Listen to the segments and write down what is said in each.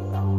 Thank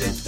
It's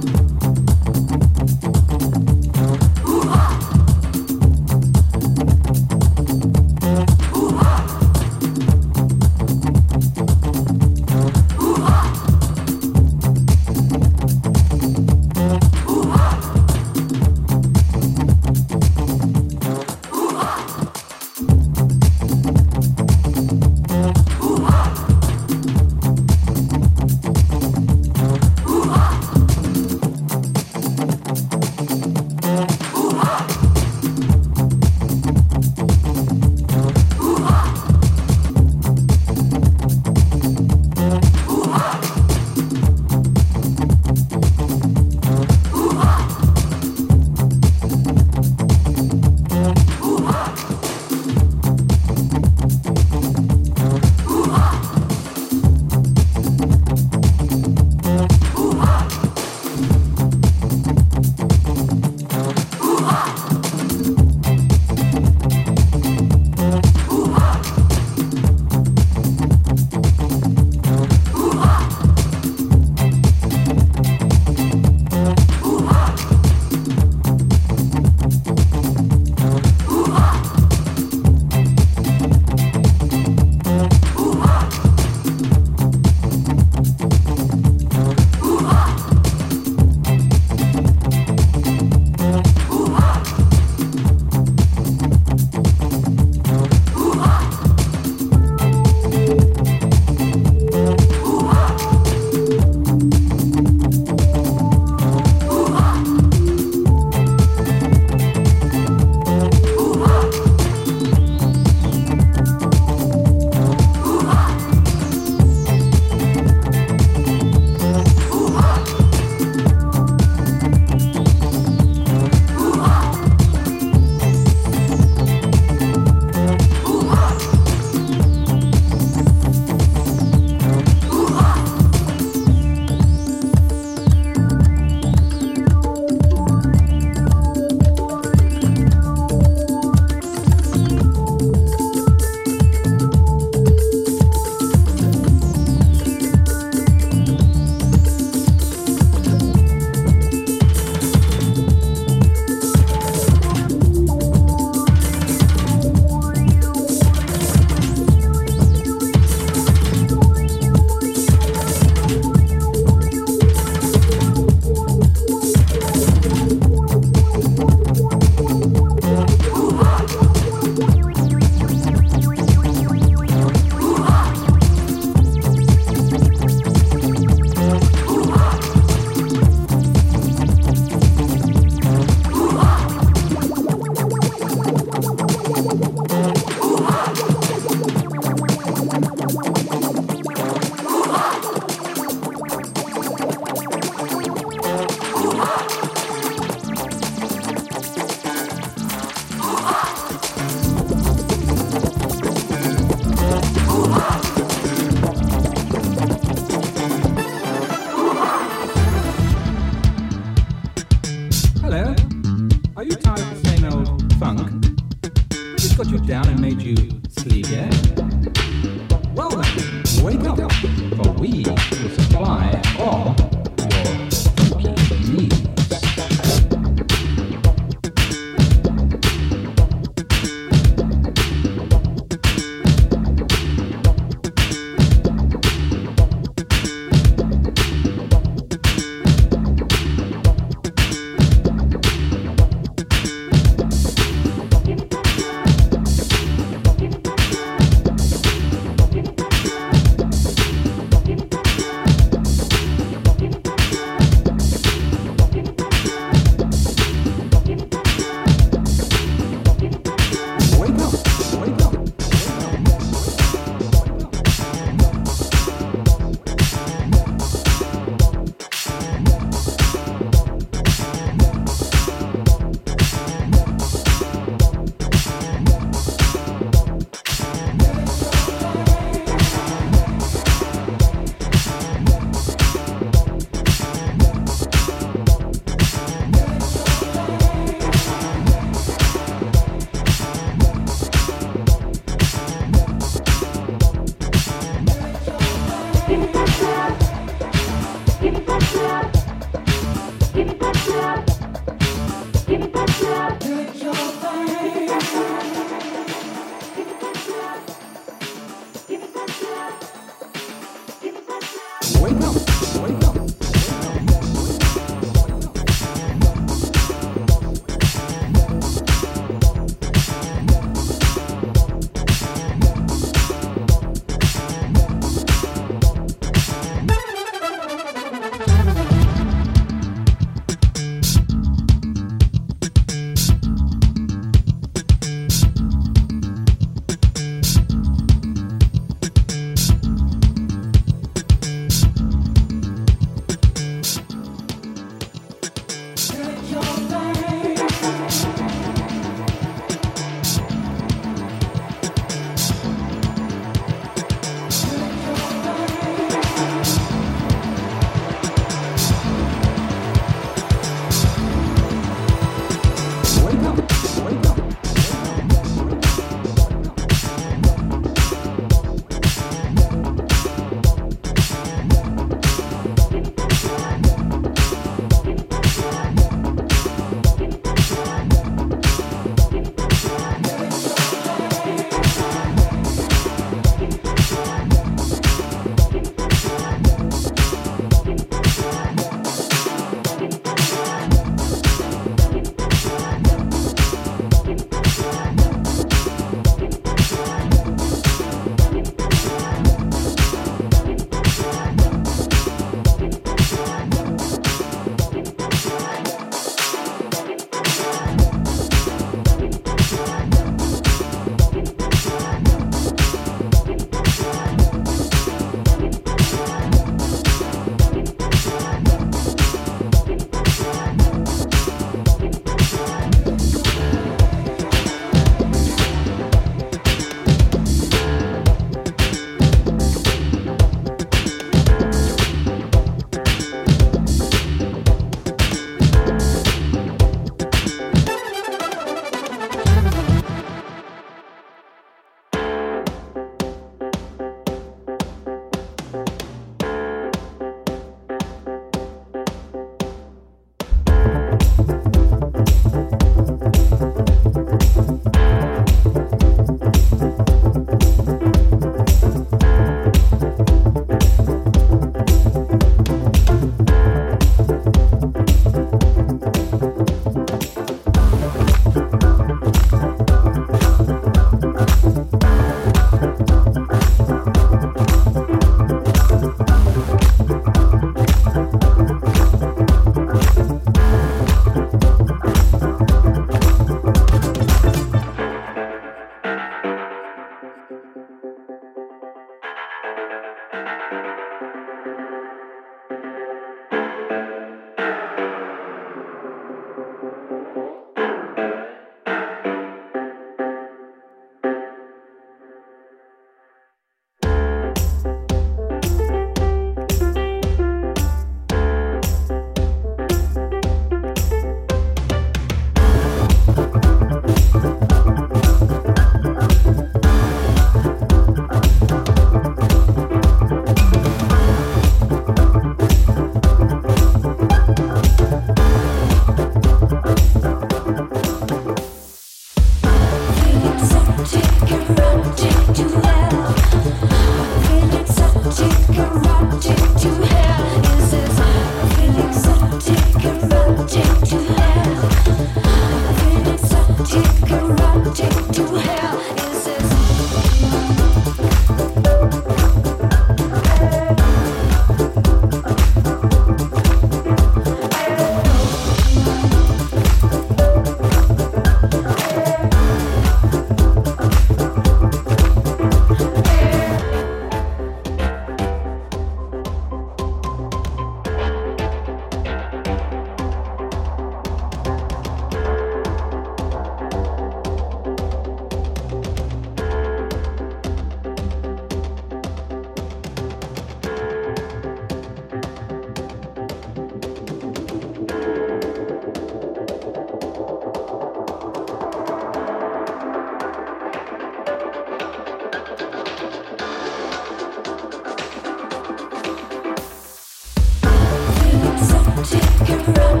Run,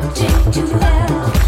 to hell.